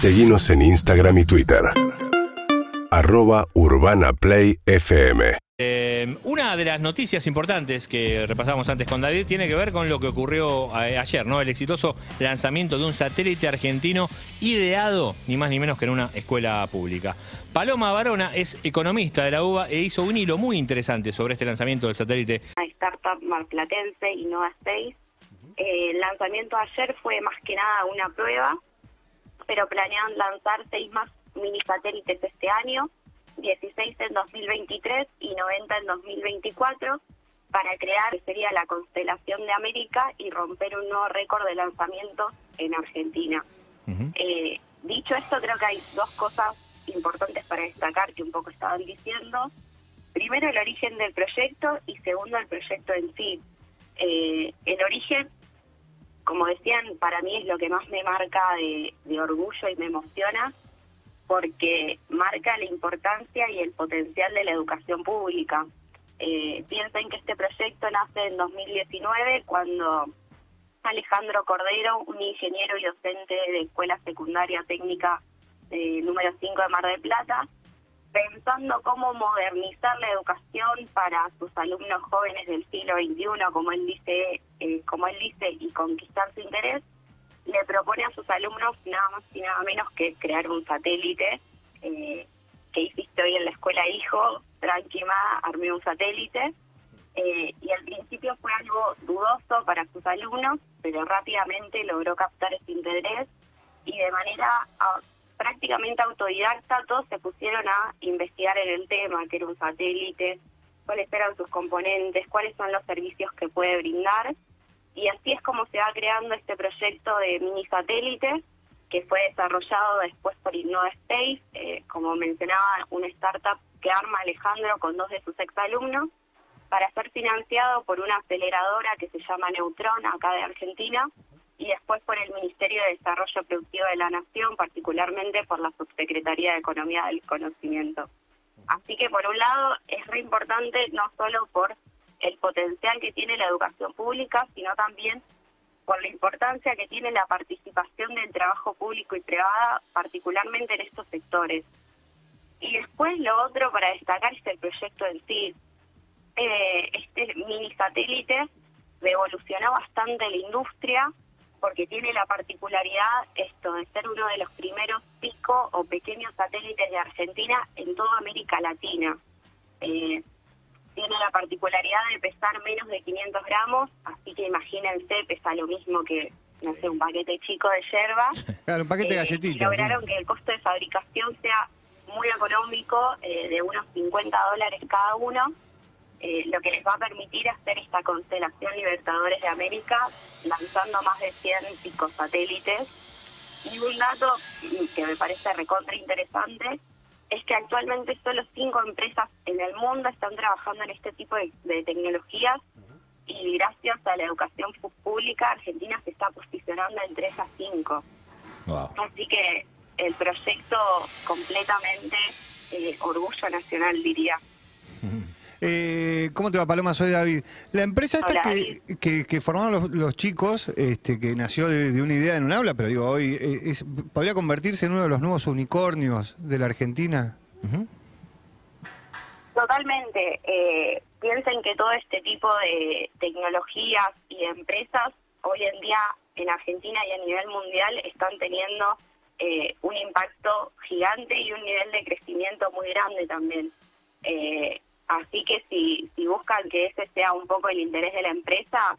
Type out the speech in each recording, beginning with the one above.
Seguimos en Instagram y Twitter. Arroba Urbana Play FM. Eh, una de las noticias importantes que repasamos antes con David tiene que ver con lo que ocurrió eh, ayer, ¿no? El exitoso lanzamiento de un satélite argentino ideado ni más ni menos que en una escuela pública. Paloma Barona es economista de la UBA e hizo un hilo muy interesante sobre este lanzamiento del satélite. Una startup marplatense, Innova Space. Eh, el lanzamiento ayer fue más que nada una prueba, pero planean lanzar seis más mini satélites este año 16 en 2023 y 90 en 2024 para crear sería la constelación de América y romper un nuevo récord de lanzamiento en Argentina. Eh, dicho esto, creo que hay dos cosas importantes para destacar que un poco estaban diciendo. Primero, el origen del proyecto y segundo, el proyecto en sí. Eh, el origen, como decían, para mí es lo que más me marca de orgullo y me emociona porque marca la importancia y el potencial de la educación pública. Eh, piensen que este proyecto nace en 2019 cuando Alejandro Cordero, un ingeniero y docente de Escuela Secundaria Técnica eh, número 5 de Mar del Plata, pensando cómo modernizar la educación para sus alumnos jóvenes del siglo XXI, como él dice, eh, como él dice, y conquistar su interés, le propone a sus alumnos nada más y nada menos que crear un satélite eh, que hiciste hoy en la escuela hijo, tranqui armé un satélite. Eh, y al principio fue algo dudoso para sus alumnos, pero rápidamente logró captar ese interés y de manera ah, prácticamente autodidacta todos se pusieron a investigar en el tema, que era un satélite, cuáles eran sus componentes, cuáles son los servicios que puede brindar. Y así es como se va creando este proyecto de mini satélite que fue desarrollado después por Innova Space, eh, como mencionaba, una startup que arma Alejandro con dos de sus exalumnos para ser financiado por una aceleradora que se llama Neutron, acá de Argentina, y después por el Ministerio de Desarrollo Productivo de la Nación, particularmente por la Subsecretaría de Economía del Conocimiento. Así que por un lado es re importante no solo por el potencial que tiene la educación pública, sino también por la importancia que tiene la participación del trabajo público y privada, particularmente en estos sectores. Y después lo otro para destacar es el proyecto en sí. Eh, este mini satélite revolucionó bastante la industria porque tiene la particularidad esto de ser uno de los primeros pico o pequeños satélites de Argentina en toda América Latina. Eh, tiene la particularidad de pesar menos de 500 gramos, así que imagínense, pesa lo mismo que, no sé, un paquete chico de yerba. Claro, un paquete de eh, galletitas. lograron que el costo de fabricación sea muy económico, eh, de unos 50 dólares cada uno, eh, lo que les va a permitir hacer esta constelación Libertadores de América, lanzando más de 100 psicosatélites. Y un dato que me parece recontra interesante es que actualmente solo cinco empresas en el mundo están trabajando en este tipo de, tecnologías y gracias a la educación pública Argentina se está posicionando entre esas cinco. Así que el proyecto completamente eh, orgullo nacional diría. Eh, ¿Cómo te va, Paloma? Soy David. La empresa esta que, que, formaron los, chicos, este, que nació de, una idea en un aula, pero digo, hoy eh, podría convertirse en uno de los nuevos unicornios de la Argentina. Totalmente. Eh, piensen que todo este tipo de tecnologías y de empresas hoy en día en Argentina y a nivel mundial están teniendo eh, un impacto gigante y un nivel de crecimiento muy grande también. Eh, Así que si, si buscan que ese sea un poco el interés de la empresa,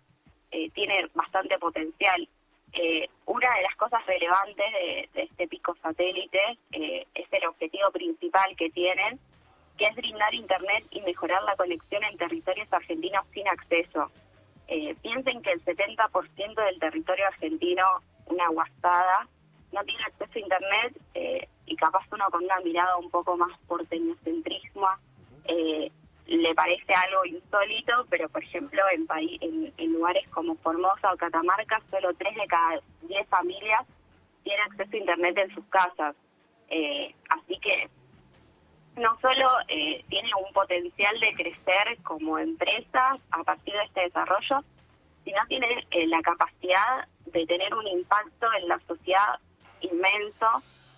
eh, tiene bastante potencial. Eh, una de las cosas relevantes de, este pico satélite eh, es el objetivo principal que tienen, que es brindar Internet y mejorar la conexión en territorios argentinos sin acceso. piensen que el 70% del territorio argentino, una guastada, no tiene acceso a Internet y capaz uno con una mirada un poco más por porteñocentrismo eh, le parece algo insólito, pero por ejemplo en, en, lugares como Formosa o Catamarca, solo 3 de cada 10 familias tienen acceso a Internet en sus casas. Eh, así que no solo eh, tiene un potencial de crecer como empresa a partir de este desarrollo, sino tiene eh, la capacidad de tener un impacto en la sociedad inmenso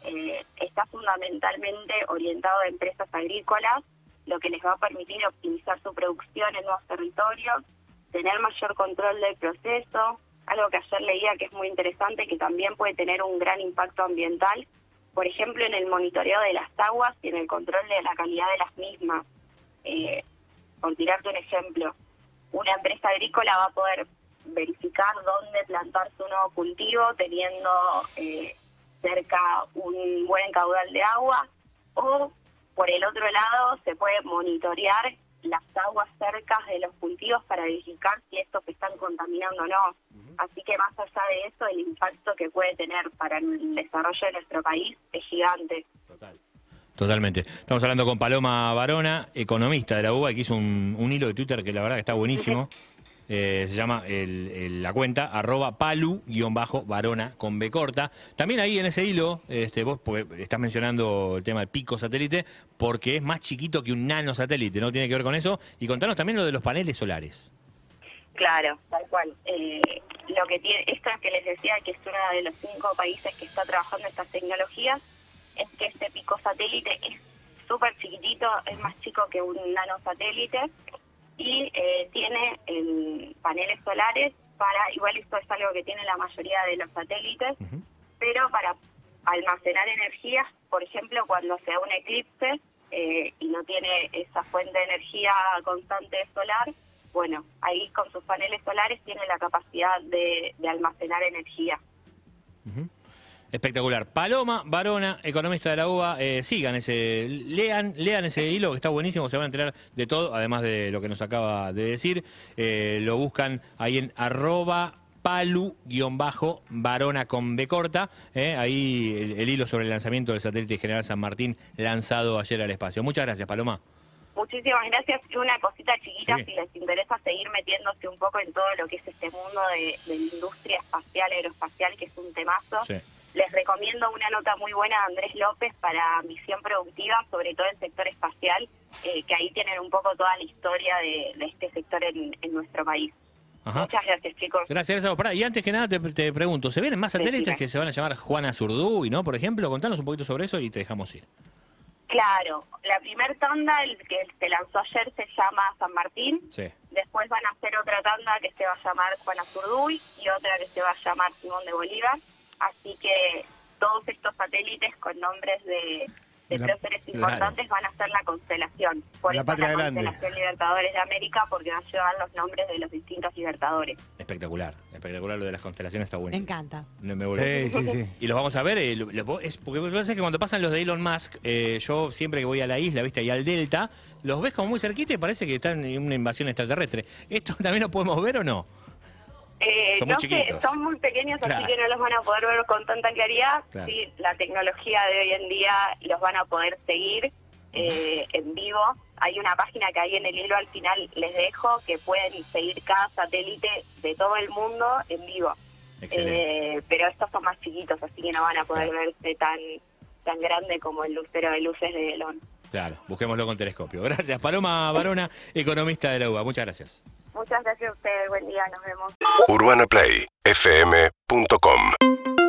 eh, está fundamentalmente orientado a empresas agrícolas, lo que les va a permitir optimizar su producción en nuevos territorios, tener mayor control del proceso, algo que ayer leía que es muy interesante, que también puede tener un gran impacto ambiental, por ejemplo, en el monitoreo de las aguas y en el control de la calidad de las mismas. Eh, por tirarte un ejemplo, una empresa agrícola va a poder verificar dónde plantar su nuevo cultivo teniendo eh, cerca un buen caudal de agua o por el otro lado se puede monitorear las aguas cerca de los cultivos para verificar si estos están contaminando o no. Así que más allá de eso, el impacto que puede tener para el desarrollo de nuestro país es gigante. Total. Totalmente. Estamos hablando con Paloma Barona, economista de la UBA, que hizo un, un hilo de Twitter que la verdad que está buenísimo. Eh, se llama el- la cuenta arroba palu-varona con B corta. También ahí en ese hilo, este, vos estás mencionando el tema del pico satélite, porque es más chiquito que un nano satélite, ¿no? Tiene que ver con eso. Y contanos también lo de los paneles solares. Claro, tal cual. Eh, lo que tiene, esto es que les decía que es uno de los cinco países que está trabajando estas tecnologías, es que este pico satélite es súper chiquitito, es más chico que un nanosatélite y eh, tiene eh, paneles solares para, igual esto es algo que tiene la mayoría de los satélites, pero para almacenar energía, por ejemplo, cuando se da un eclipse eh, y no tiene esa fuente de energía constante solar, bueno, ahí con sus paneles solares tiene la capacidad de, de almacenar energía. Espectacular. Paloma Barona, economista de la UBA, eh, sigan ese, lean, lean ese hilo que está buenísimo, se van a enterar de todo, además de lo que nos acaba de decir. Eh, lo buscan ahí en arroba palu-varona con B corta, eh, ahí el, el hilo sobre el lanzamiento del satélite General San Martín lanzado ayer al espacio. Muchas gracias, Paloma. Muchísimas gracias. Y una cosita chiquita, Sí. si les interesa seguir metiéndose un poco en todo lo que es este mundo de, de la industria espacial, aeroespacial, que es un temazo. Sí. Recomiendo una nota muy buena de Andrés López para Misión Productiva, sobre todo el sector espacial, eh, que ahí tienen un poco toda la historia de, de este sector en, en nuestro país. Ajá. Muchas gracias, chicos. Gracias, gracias. Pará, y antes que nada te, te pregunto, ¿se vienen más satélites que se van a llamar Juana Zurduy, no? Por ejemplo, contanos un poquito sobre eso y te dejamos ir. Claro, la primer tanda, el que se lanzó ayer, se llama San Martín. Sí. Después van a hacer otra tanda que se va a llamar Juana Zurduy y otra que se va a llamar Simón de Bolívar. Así que todos estos satélites con nombres de, de La- próceres importantes van a ser la constelación. Por La eso patria la grande. constelación Libertadores de América, porque va a llevar los nombres de los distintos libertadores. Espectacular, espectacular lo de las constelaciones está Me bueno. encanta. No me vuelvo- Sí, sí, sí. Y los vamos a ver, eh, lo- lo- es porque lo que pasa es que cuando pasan los de Elon Musk, eh, yo siempre que voy a la isla, viste, y al delta, los ves como muy cerquita y parece que están en una invasión extraterrestre. ¿Esto también lo podemos ver o no? Eh, Son muy no sé, son muy pequeños, Claro. así que no los van a poder ver con tanta claridad. Claro. Sí, la tecnología de hoy en día los van a poder seguir eh, en vivo. Hay una página que ahí en el hilo al final les dejo que pueden seguir cada satélite de todo el mundo en vivo. Excelente. Eh, pero estos son más chiquitos, así que no van a poder Claro. verse tan tan grande como el lucero de luces de Elon. Claro, busquémoslo con telescopio. Gracias, Paloma Barona, economista de la UBA. Muchas gracias. Muchas gracias a ustedes, buen día, nos vemos. UrbanaPlayFM.com